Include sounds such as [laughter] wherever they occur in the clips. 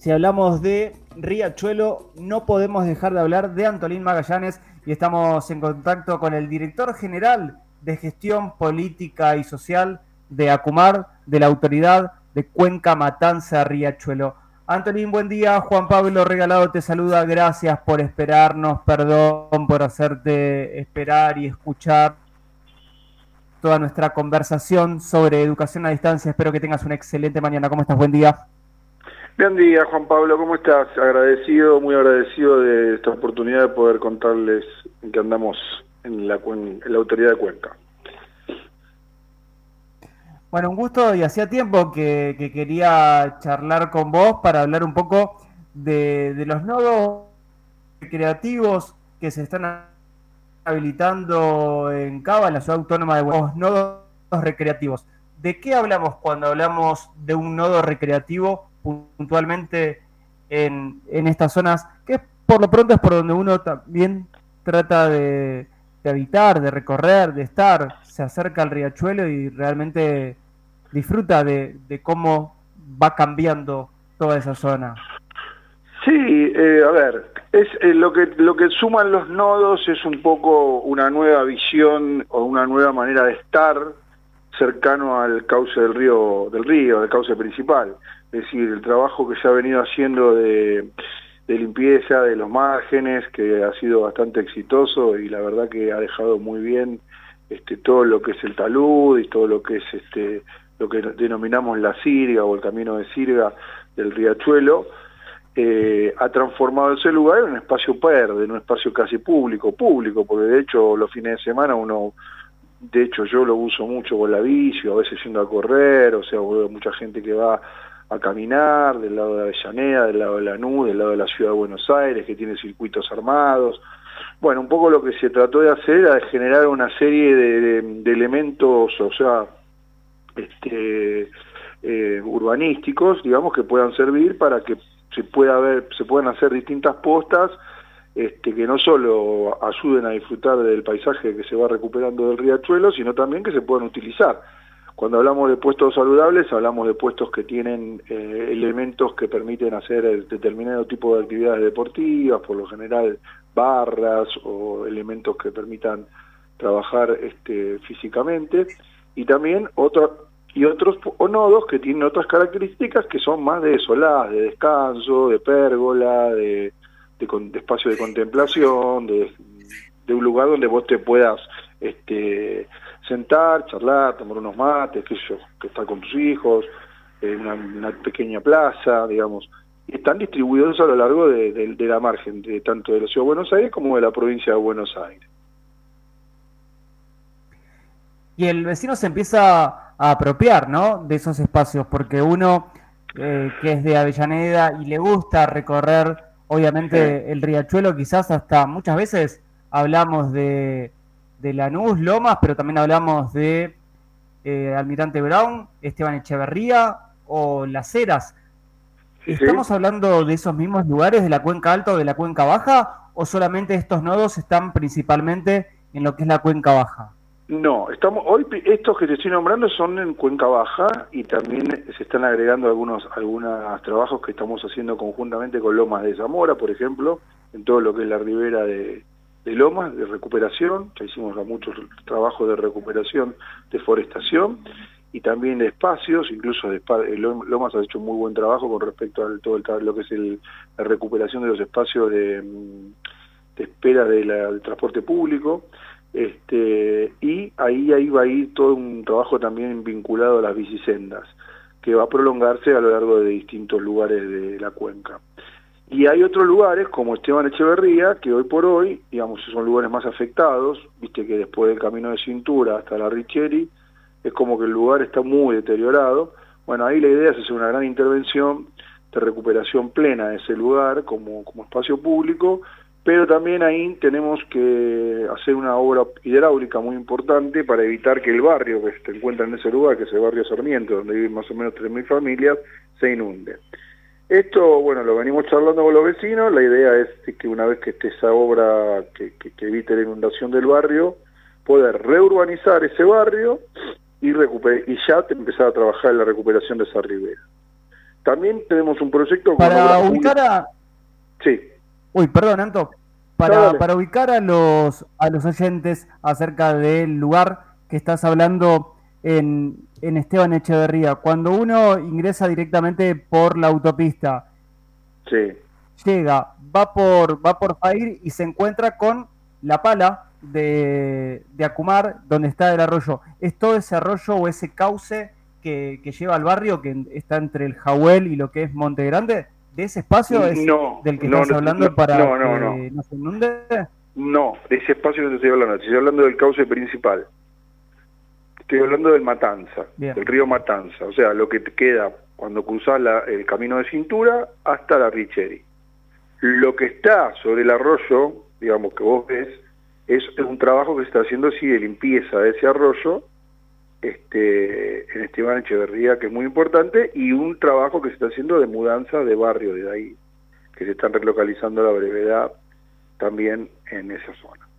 Si hablamos de Riachuelo, no podemos dejar de hablar de Antolín Magallanes y estamos en contacto con el director general de gestión política y social de Acumar, de la autoridad de Cuenca Matanza Riachuelo. Antolín, buen día. Juan Pablo Regalado te saluda. Gracias por esperarnos. Perdón por hacerte esperar y escuchar toda nuestra conversación sobre educación a distancia. Espero que tengas una excelente mañana. ¿Cómo estás? Buen día. Buen día, Juan Pablo. ¿Cómo estás? Agradecido, muy agradecido de esta oportunidad de poder contarles que andamos en la, en la autoridad de Cuenca. Bueno, un gusto y hacía tiempo que, quería charlar con vos para hablar un poco de, de los nodos creativos que se están habilitando en Cava, en la ciudad autónoma de Buenos nodos recreativos. ¿De qué hablamos cuando hablamos de un nodo recreativo puntualmente en, en estas zonas? Que por lo pronto es por donde uno también trata de, habitar, de recorrer, de estar, se acerca al riachuelo y realmente disfruta de, de cómo va cambiando toda esa zona. Sí, eh, a ver, es eh, lo que lo que suman los nodos es un poco una nueva visión o una nueva manera de estar cercano al cauce del río del río, del cauce principal. Es decir, el trabajo que se ha venido haciendo de, limpieza de los márgenes, que ha sido bastante exitoso y la verdad que ha dejado muy bien este todo lo que es el talud y todo lo que es este lo que denominamos la sirga o el camino de sirga del riachuelo eh, ha transformado ese lugar en un espacio verde, en un espacio casi público, público, porque de hecho los fines de semana uno, de hecho yo lo uso mucho con la bici, a veces yendo a correr, o sea, mucha gente que va a caminar del lado de Avellaneda, del lado de la NU, del lado de la ciudad de Buenos Aires, que tiene circuitos armados. Bueno, un poco lo que se trató de hacer era generar una serie de, elementos, o sea, este, eh, urbanísticos, digamos, que puedan servir para que se pueda ver, se pueden hacer distintas postas este, que no solo ayuden a disfrutar del paisaje que se va recuperando del riachuelo, sino también que se puedan utilizar. Cuando hablamos de puestos saludables, hablamos de puestos que tienen eh, elementos que permiten hacer determinado tipo de actividades deportivas, por lo general barras o elementos que permitan trabajar este, físicamente, y también otro, y otros nodos que tienen otras características que son más de soladas, de descanso, de pérgola, de, de, espacio de contemplación, de, un lugar donde vos te puedas este, sentar, charlar, tomar unos mates, qué sé yo, que estar con tus hijos, en una, pequeña plaza, digamos. Y están distribuidos a lo largo de, de la margen, de tanto de la Ciudad de Buenos Aires como de la provincia de Buenos Aires. Y el vecino se empieza apropiar, ¿no? De esos espacios, porque uno eh, que es de Avellaneda y le gusta recorrer, obviamente, el riachuelo, quizás hasta muchas veces hablamos de, de Lanús, Lomas, pero también hablamos de eh, Almirante Brown, Esteban Echeverría o Las Heras. ¿Estamos hablando de esos mismos lugares, de la cuenca alta o de la cuenca baja, o solamente estos nodos están principalmente en lo que es la cuenca baja? No, estamos hoy estos que te estoy nombrando son en Cuenca Baja y también se están agregando algunos algunos trabajos que estamos haciendo conjuntamente con Lomas de Zamora, por ejemplo, en todo lo que es la ribera de, Lomas, de recuperación, ya hicimos muchos trabajos de recuperación, deforestación y también de espacios, incluso de, eh, Lomas ha hecho muy buen trabajo con respecto a todo lo que es el, la recuperación de los espacios de, mm, espera del transporte público este, y ahí, ahí va a ir todo un trabajo también vinculado a las bicisendas, que va a prolongarse a lo largo de distintos lugares de la cuenca. Y hay otros lugares, como Esteban Echeverría, que hoy por hoy, digamos, son lugares más afectados, viste que después del camino de cintura hasta la Richeri, es como que el lugar está muy deteriorado. Bueno, ahí la idea es hacer una gran intervención de recuperación plena de ese lugar como, como espacio público pero también ahí tenemos que hacer una obra hidráulica muy importante para evitar que el barrio que se encuentra en ese lugar, que es el barrio Sarmiento, donde viven más o menos 3.000 familias, se inunde. Esto, bueno, lo venimos charlando con los vecinos, la idea es que una vez que esté esa obra que, evite la inundación del barrio, poder reurbanizar ese barrio y, y ya empezar a trabajar en la recuperación de esa ribera. También tenemos un proyecto... Para ubicar a... Sí. Uy, perdón, Anto. Para, para ubicar a los, a los oyentes acerca del lugar que estás hablando en, en Esteban Echeverría, cuando uno ingresa directamente por la autopista, sí. llega, va por, va por Fair y se encuentra con la pala de, de Acumar, donde está el arroyo. ¿Es todo ese arroyo o ese cauce que, lleva al barrio, que está entre el Jahuel y lo que es Monte Grande? ¿De ese espacio es del que estás hablando para que no, se inunde? No, de ese espacio no te estoy hablando, estoy hablando del cauce principal. Estoy hablando del Matanza, del río Matanza, o sea, lo que te queda cuando cruzas el camino de cintura hasta la Richeri. Lo que está sobre el arroyo, digamos que vos ves, es un trabajo que se está haciendo así de limpieza de ese arroyo este, en Esteban Echeverría, que es muy importante, y un trabajo que se está haciendo de mudanza de barrio de ahí, que se están relocalizando a la brevedad también en esa zona.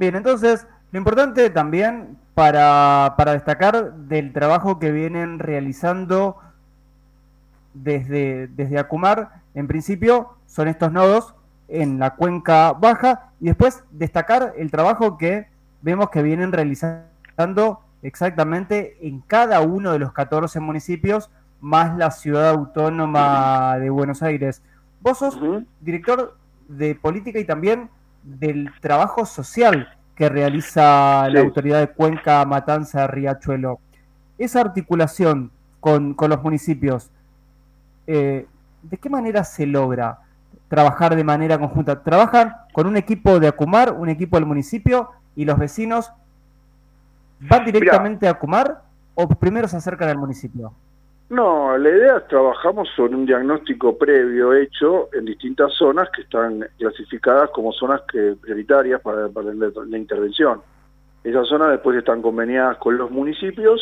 Bien, entonces, lo importante también para, para destacar del trabajo que vienen realizando desde, desde Acumar, en principio, son estos nodos en la cuenca baja y después destacar el trabajo que vemos que vienen realizando exactamente en cada uno de los 14 municipios más la ciudad autónoma de Buenos Aires. Vos sos director de política y también del trabajo social que realiza la autoridad de Cuenca, Matanza, Riachuelo. Esa articulación con, con los municipios, eh, ¿de qué manera se logra? trabajar de manera conjunta. Trabajan con un equipo de Acumar, un equipo del municipio y los vecinos van directamente a Acumar o primero se acercan al municipio. No, la idea es trabajamos sobre un diagnóstico previo hecho en distintas zonas que están clasificadas como zonas que, prioritarias para, la, intervención. Esas zonas después están conveniadas con los municipios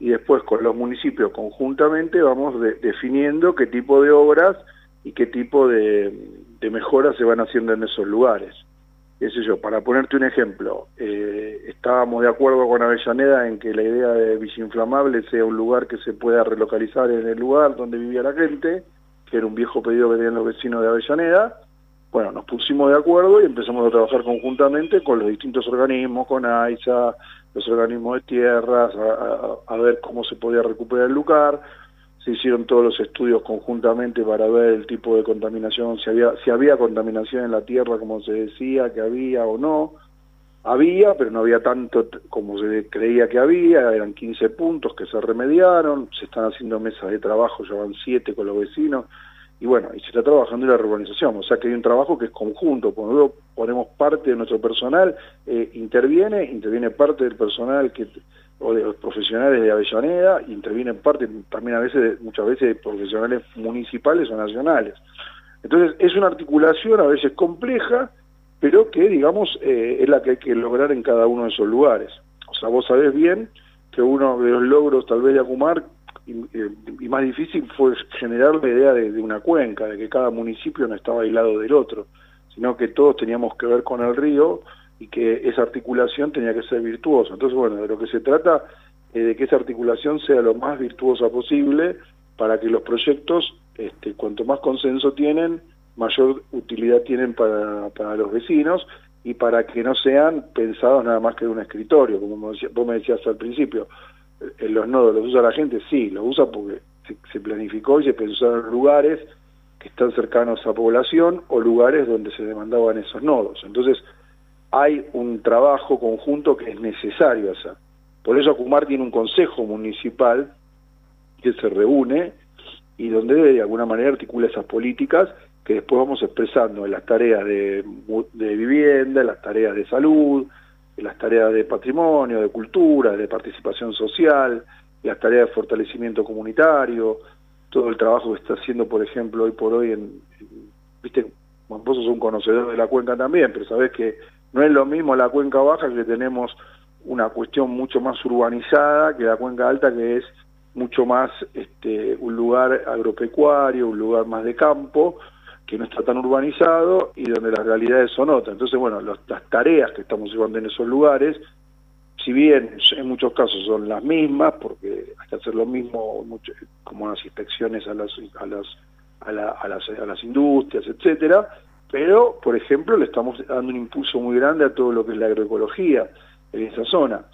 y después con los municipios conjuntamente vamos definiendo qué tipo de obras y qué tipo de, mejoras se van haciendo en esos lugares. Ese yo, para ponerte un ejemplo, eh, estábamos de acuerdo con Avellaneda en que la idea de Vicinflamable sea un lugar que se pueda relocalizar en el lugar donde vivía la gente, que era un viejo pedido que tenían los vecinos de Avellaneda. Bueno, nos pusimos de acuerdo y empezamos a trabajar conjuntamente con los distintos organismos, con AISA, los organismos de tierras, a ver cómo se podía recuperar el lugar, se hicieron todos los estudios conjuntamente para ver el tipo de contaminación, si había, si había contaminación en la tierra como se decía que había o no. Había, pero no había tanto como se creía que había, eran 15 puntos que se remediaron, se están haciendo mesas de trabajo, ya van 7 con los vecinos, y bueno, y se está trabajando en la urbanización, o sea que hay un trabajo que es conjunto, cuando ponemos parte de nuestro personal, eh, interviene, interviene parte del personal que o de los profesionales de Avellaneda, intervienen parte también a veces, muchas veces, profesionales municipales o nacionales. Entonces, es una articulación a veces compleja, pero que, digamos, eh, es la que hay que lograr en cada uno de esos lugares. O sea, vos sabés bien que uno de los logros, tal vez, de Acumar, y, y más difícil, fue generar la idea de, de, una cuenca, de que cada municipio no estaba aislado del otro, sino que todos teníamos que ver con el río, y que esa articulación tenía que ser virtuosa. Entonces, bueno, de lo que se trata es de que esa articulación sea lo más virtuosa posible para que los proyectos, este, cuanto más consenso tienen, mayor utilidad tienen para, para los vecinos y para que no sean pensados nada más que de un escritorio, como vos me decías al principio. En eh, los nodos los usa la gente, sí, los usa porque se, se planificó y se pensó en lugares que están cercanos a población o lugares donde se demandaban esos nodos. Entonces, hay un trabajo conjunto que es necesario hacer. Por eso Acumar tiene un consejo municipal que se reúne y donde de alguna manera articula esas políticas que después vamos expresando en las tareas de, vivienda, en las tareas de salud, en las tareas de patrimonio, de cultura, de participación social, en las tareas de fortalecimiento comunitario, todo el trabajo que está haciendo, por ejemplo, hoy por hoy en, viste, vos sos un conocedor de la cuenca también, pero sabés que no es lo mismo la cuenca baja que tenemos una cuestión mucho más urbanizada que la cuenca alta que es mucho más este, un lugar agropecuario, un lugar más de campo, que no está tan urbanizado y donde las realidades son otras. Entonces, bueno, las tareas que estamos llevando en esos lugares si bien en muchos casos son las mismas, porque hay que hacer lo mismo como las inspecciones a las, a las, a, las, a las industrias, etcétera, pero, por ejemplo, le estamos dando un impulso muy grande a todo lo que es la agroecología en esa zona,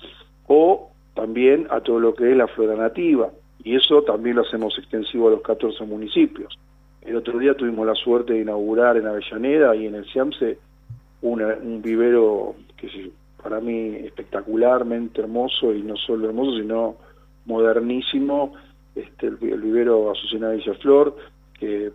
o también a todo lo que es la flora nativa, y eso también lo hacemos extensivo a los 14 municipios. El otro día tuvimos la suerte de inaugurar en Avellaneda y en el CIAMSE un vivero que para mí espectacularmente hermoso y no solo hermoso, sino modernísimo, este, el, vivero Azucena Flor, que,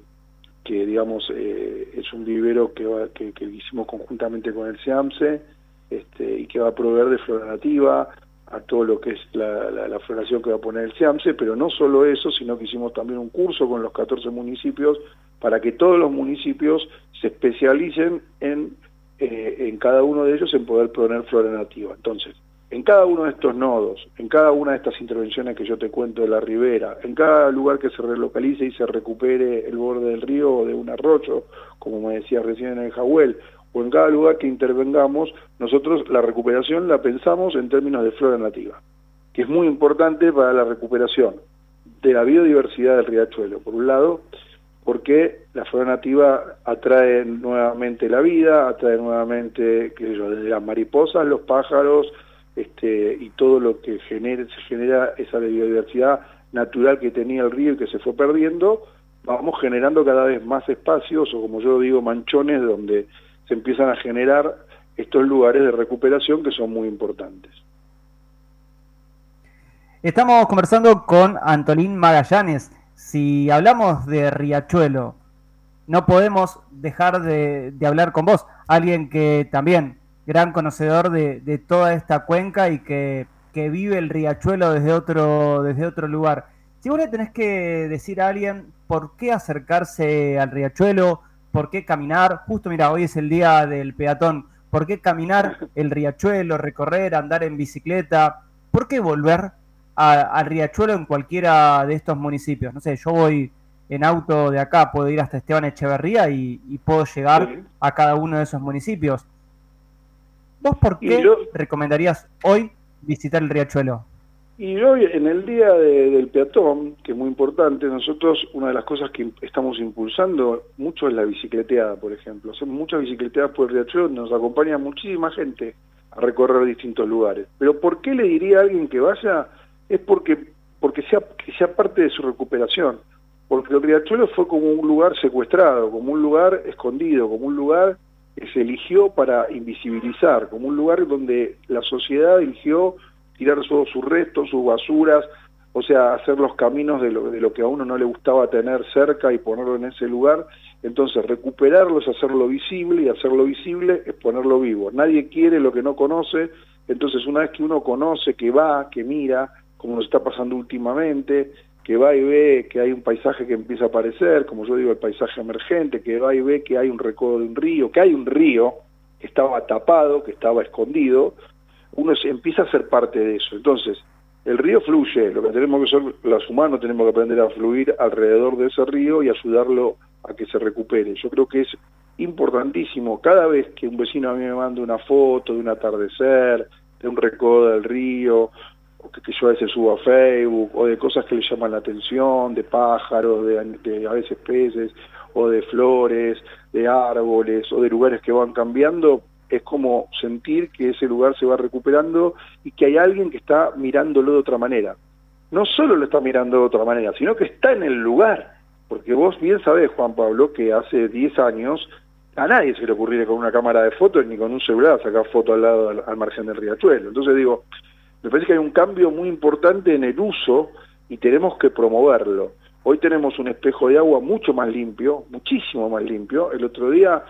que digamos eh, es un vivero que, que, hicimos conjuntamente con el CIAMSE este, y que va a proveer de flora nativa a todo lo que es la, la, floración que va a poner el CIAMSE, pero no solo eso, sino que hicimos también un curso con los 14 municipios para que todos los municipios se especialicen en eh, en cada uno de ellos en poder poner flora nativa. Entonces, en cada uno de estos nodos, en cada una de estas intervenciones que yo te cuento de la ribera, en cada lugar que se relocalice y se recupere el borde del río o de un arroyo, como me decía recién en el Jahuel, o en cada lugar que intervengamos, nosotros la recuperación la pensamos en términos de flora nativa, que es muy importante para la recuperación de la biodiversidad del riachuelo, por un lado, porque la flora nativa atrae nuevamente la vida, atrae nuevamente, qué sé yo, desde las mariposas, los pájaros, este, y todo lo que genere, se genera esa biodiversidad natural que tenía el río y que se fue perdiendo, vamos generando cada vez más espacios, o como yo digo, manchones, donde se empiezan a generar estos lugares de recuperación que son muy importantes. Estamos conversando con Antolín Magallanes, si hablamos de Riachuelo, no podemos dejar de, hablar con vos, alguien que también, gran conocedor de, toda esta cuenca y que, vive el Riachuelo desde otro, desde otro lugar. Si vos le tenés que decir a alguien por qué acercarse al Riachuelo, por qué caminar, justo mira, hoy es el día del peatón, por qué caminar el Riachuelo, recorrer, andar en bicicleta, por qué volver al Riachuelo en cualquiera de estos municipios. No sé, yo voy en auto de acá, puedo ir hasta Esteban Echeverría y, puedo llegar a cada uno de esos municipios. ¿Vos por qué recomendarías hoy visitar el Riachuelo? Y hoy, en el día del peatón, que es muy importante, nosotros una de las cosas que estamos impulsando mucho es la bicicleteada, por ejemplo. Hacemos muchas bicicleteadas por el Riachuelo, nos acompaña muchísima gente a recorrer distintos lugares. Pero ¿por qué le diría a alguien que vaya es porque, porque sea, que sea parte de su recuperación. Porque el riachuelo fue como un lugar secuestrado, como un lugar escondido, como un lugar que se eligió para invisibilizar, como un lugar donde la sociedad eligió tirar todos sus restos, sus basuras, o sea, hacer los caminos de lo, de lo que a uno no le gustaba tener cerca y ponerlo en ese lugar. Entonces, recuperarlo es hacerlo visible y hacerlo visible es ponerlo vivo. Nadie quiere lo que no conoce, entonces una vez que uno conoce, que va, que mira, como nos está pasando últimamente, que va y ve que hay un paisaje que empieza a aparecer, como yo digo, el paisaje emergente, que va y ve que hay un recodo de un río, que hay un río que estaba tapado, que estaba escondido, uno se empieza a ser parte de eso. Entonces, el río fluye, lo que tenemos que ser los humanos tenemos que aprender a fluir alrededor de ese río y ayudarlo a que se recupere. Yo creo que es importantísimo cada vez que un vecino a mí me manda una foto de un atardecer, de un recodo del río, que, yo a veces subo a Facebook, o de cosas que le llaman la atención, de pájaros, de, a veces peces, o de flores, de árboles, o de lugares que van cambiando, es como sentir que ese lugar se va recuperando y que hay alguien que está mirándolo de otra manera. No solo lo está mirando de otra manera, sino que está en el lugar. Porque vos bien sabés, Juan Pablo, que hace 10 años a nadie se le ocurriría con una cámara de fotos ni con un celular sacar fotos al lado al margen del riachuelo. Entonces digo, me parece que hay un cambio muy importante en el uso y tenemos que promoverlo. Hoy tenemos un espejo de agua mucho más limpio, muchísimo más limpio. El otro día,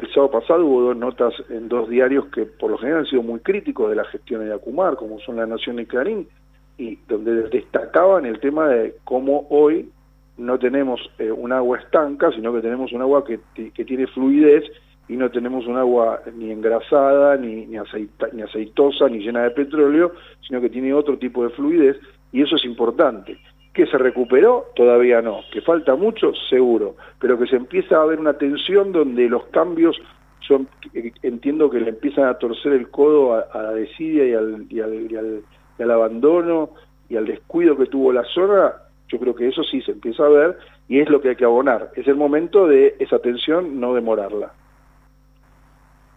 el sábado pasado, hubo dos notas en dos diarios que por lo general han sido muy críticos de la gestión de Acumar, como son La Nación y Clarín, y donde destacaban el tema de cómo hoy no tenemos eh, un agua estanca, sino que tenemos un agua que, que tiene fluidez y no tenemos un agua ni engrasada, ni, ni, ni aceitosa, ni llena de petróleo, sino que tiene otro tipo de fluidez, y eso es importante. ¿Que se recuperó? Todavía no. ¿Que falta mucho? Seguro. Pero que se empieza a ver una tensión donde los cambios yo entiendo que le empiezan a torcer el codo a, la desidia y al, y al, abandono y al descuido que tuvo la zona, yo creo que eso sí se empieza a ver y es lo que hay que abonar. Es el momento de esa tensión no demorarla.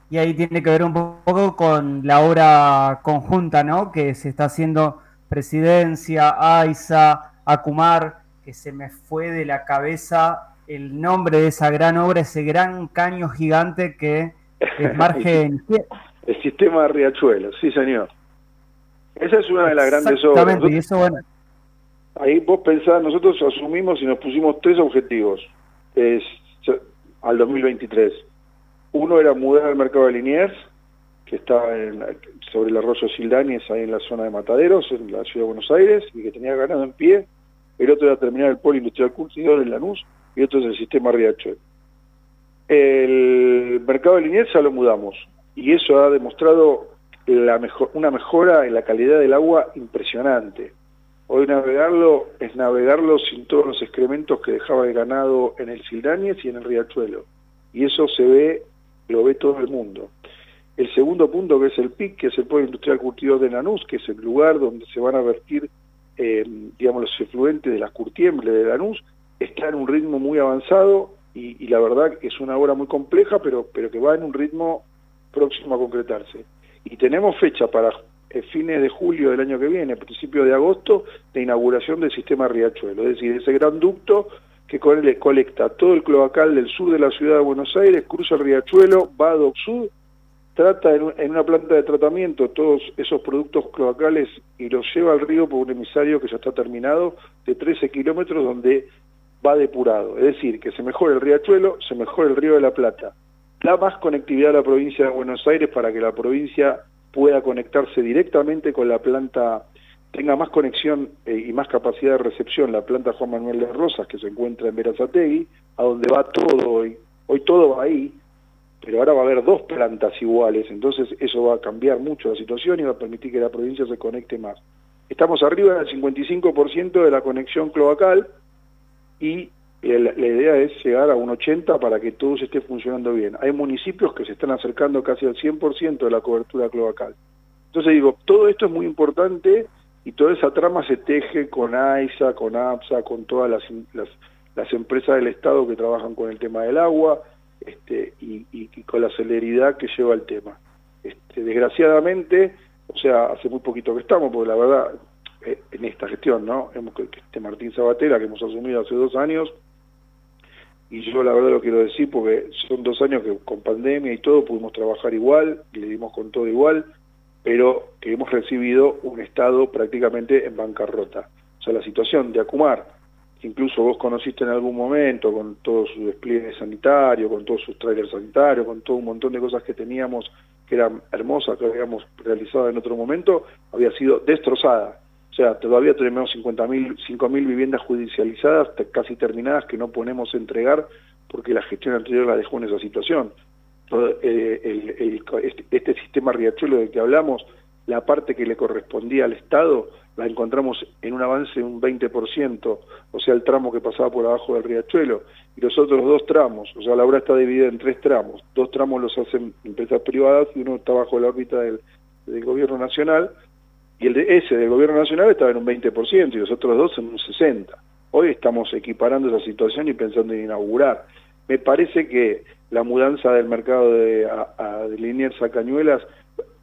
Y ahí tiene que ver un poco con la obra conjunta, ¿no? Que se está haciendo Presidencia, AISA, Acumar, que se me fue de la cabeza el nombre de esa gran obra, ese gran caño gigante que es [laughs] margen... el sistema de Riachuelo, sí señor. Esa es una de las grandes obras. Exactamente, y eso bueno. Ahí vos pensás, nosotros asumimos y nos pusimos tres objetivos es, al 2023. Uno era mudar al mercado de Liniers, que está sobre el arroyo Sildañez, ahí en la zona de Mataderos, en la ciudad de Buenos Aires, y que tenía ganado en pie. El otro era terminar el polo industrial curtidor en Lanús, y otro es el sistema Riachuelo. El mercado de Liniers ya lo mudamos, y eso ha demostrado la mejor, una mejora en la calidad del agua impresionante. Hoy navegarlo es navegarlo sin todos los excrementos que dejaba el ganado en el Sildañez y en el Riachuelo. Y eso se ve, lo ve todo el mundo. El segundo punto, que es el PIC, que es el Pueblo Industrial Curtidor de Lanús, que es el lugar donde se van a vertir, eh, digamos, los efluentes de las curtiembre de Lanús, está en un ritmo muy avanzado y, la verdad es una obra muy compleja, pero, pero que va en un ritmo próximo a concretarse. Y tenemos fecha para eh, fines de julio del año que viene, principio de agosto, de inauguración del sistema Riachuelo, es decir, ese gran ducto que colecta todo el cloacal del sur de la ciudad de Buenos Aires, cruza el Riachuelo, va a Doc Sud, trata en, una planta de tratamiento todos esos productos cloacales y los lleva al río por un emisario que ya está terminado de 13 kilómetros donde va depurado. Es decir, que se mejore el riachuelo, se mejore el río de la Plata. Da más conectividad a la provincia de Buenos Aires para que la provincia pueda conectarse directamente con la planta, tenga más conexión eh, y más capacidad de recepción la planta Juan Manuel de Rosas que se encuentra en Verazategui, a donde va todo hoy. Hoy todo va ahí, pero ahora va a haber dos plantas iguales, entonces eso va a cambiar mucho la situación y va a permitir que la provincia se conecte más. Estamos arriba del 55% de la conexión cloacal y la idea es llegar a un 80 para que todo esté funcionando bien. Hay municipios que se están acercando casi al 100% de la cobertura cloacal. Entonces digo, todo esto es muy importante y toda esa trama se teje con AISA, con APSA, con todas las, las, empresas del Estado que trabajan con el tema del agua, este, y, con la celeridad que lleva el tema. Este, desgraciadamente, o sea, hace muy poquito que estamos, porque la verdad, eh, en esta gestión, ¿no? Hemos, este Martín Sabatera, que hemos asumido hace dos años, y yo la verdad lo quiero decir porque son dos años que con pandemia y todo pudimos trabajar igual, y le dimos con todo igual, pero que hemos recibido un Estado prácticamente en bancarrota. O sea, la situación de Acumar, incluso vos conociste en algún momento, con todo su despliegue sanitario, con todos sus trailers sanitarios, con todo un montón de cosas que teníamos que eran hermosas, que habíamos realizado en otro momento, había sido destrozada. O sea, todavía tenemos 50.000, 5.000 viviendas judicializadas, casi terminadas, que no podemos entregar porque la gestión anterior la dejó en esa situación. Eh, este, este, sistema Riachuelo del que hablamos, la parte que le correspondía al Estado, la encontramos en un avance de un 20%, o sea, el tramo que pasaba por abajo del riachuelo, y los otros dos tramos, o sea, la obra está dividida en tres tramos, dos tramos los hacen empresas privadas y uno está bajo la órbita del, gobierno nacional, y el de ese del gobierno nacional estaba en un 20% y los otros dos en un 60%. Hoy estamos equiparando esa situación y pensando en inaugurar. Me parece que la mudanza del mercado de, a, de a Cañuelas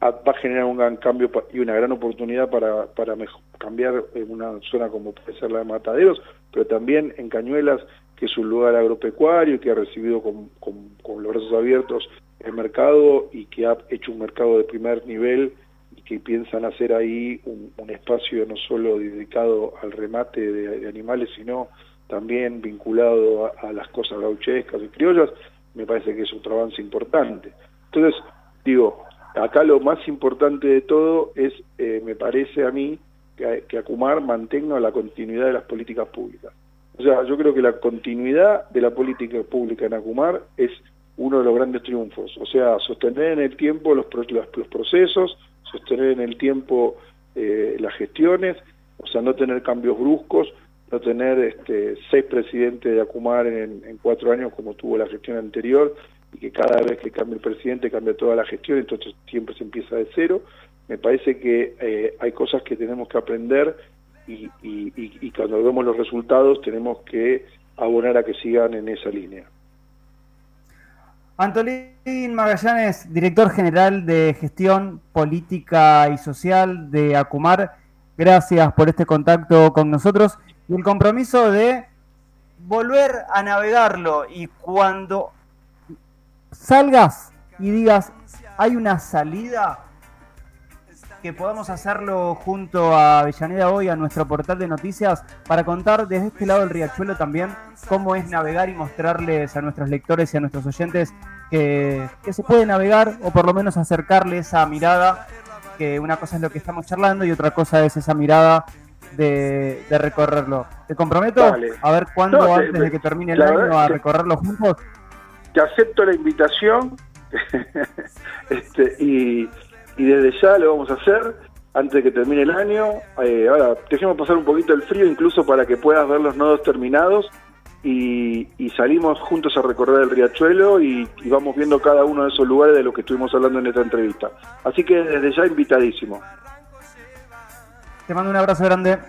va a generar un gran cambio y una gran oportunidad para, para cambiar en una zona como puede ser la de Mataderos, pero también en Cañuelas, que es un lugar agropecuario que ha recibido con, con, los brazos abiertos el mercado y que ha hecho un mercado de primer nivel y que piensan hacer ahí un, espacio no solo dedicado al remate de, animales, sino también vinculado a, las cosas gauchescas y criollas, me parece que es otro avance importante. Entonces, digo, acá lo más importante de todo es, eh, me parece a mí, que, Acumar mantenga la continuidad de las políticas públicas. O sea, yo creo que la continuidad de la política pública en Acumar es uno de los grandes triunfos. O sea, sostener en el tiempo los, los, procesos, sostener en el tiempo eh, las gestiones, o sea, no tener cambios bruscos, tener este, seis presidentes de Acumar en, en cuatro años como tuvo la gestión anterior, y que cada vez que cambia el presidente cambia toda la gestión, entonces siempre se empieza de cero. Me parece que eh, hay cosas que tenemos que aprender y, y cuando vemos los resultados tenemos que abonar a que sigan en esa línea. Antolín Magallanes, director general de gestión política y social de Acumar, gracias por este contacto con nosotros y el compromiso de volver a navegarlo. Y cuando salgas y digas hay una salida que podamos hacerlo junto a Avellaneda hoy, a nuestro portal de noticias, para contar desde este lado del riachuelo también cómo es navegar y mostrarles a nuestros lectores y a nuestros oyentes que, se puede navegar o por lo menos acercarle esa mirada, que una cosa es lo que estamos charlando y otra cosa es esa mirada de, recorrerlo. Te comprometo a ver cuándo antes de que termine el año a recorrerlo juntos. Te acepto la invitación [laughs] este, y, desde ya lo vamos a hacer antes de que termine el año. Eh, ahora, dejemos pasar un poquito el frío incluso para que puedas ver los nodos terminados y, salimos juntos a recorrer el riachuelo y, y, vamos viendo cada uno de esos lugares de los que estuvimos hablando en esta entrevista. Así que desde ya invitadísimo. Te mando un abrazo grande.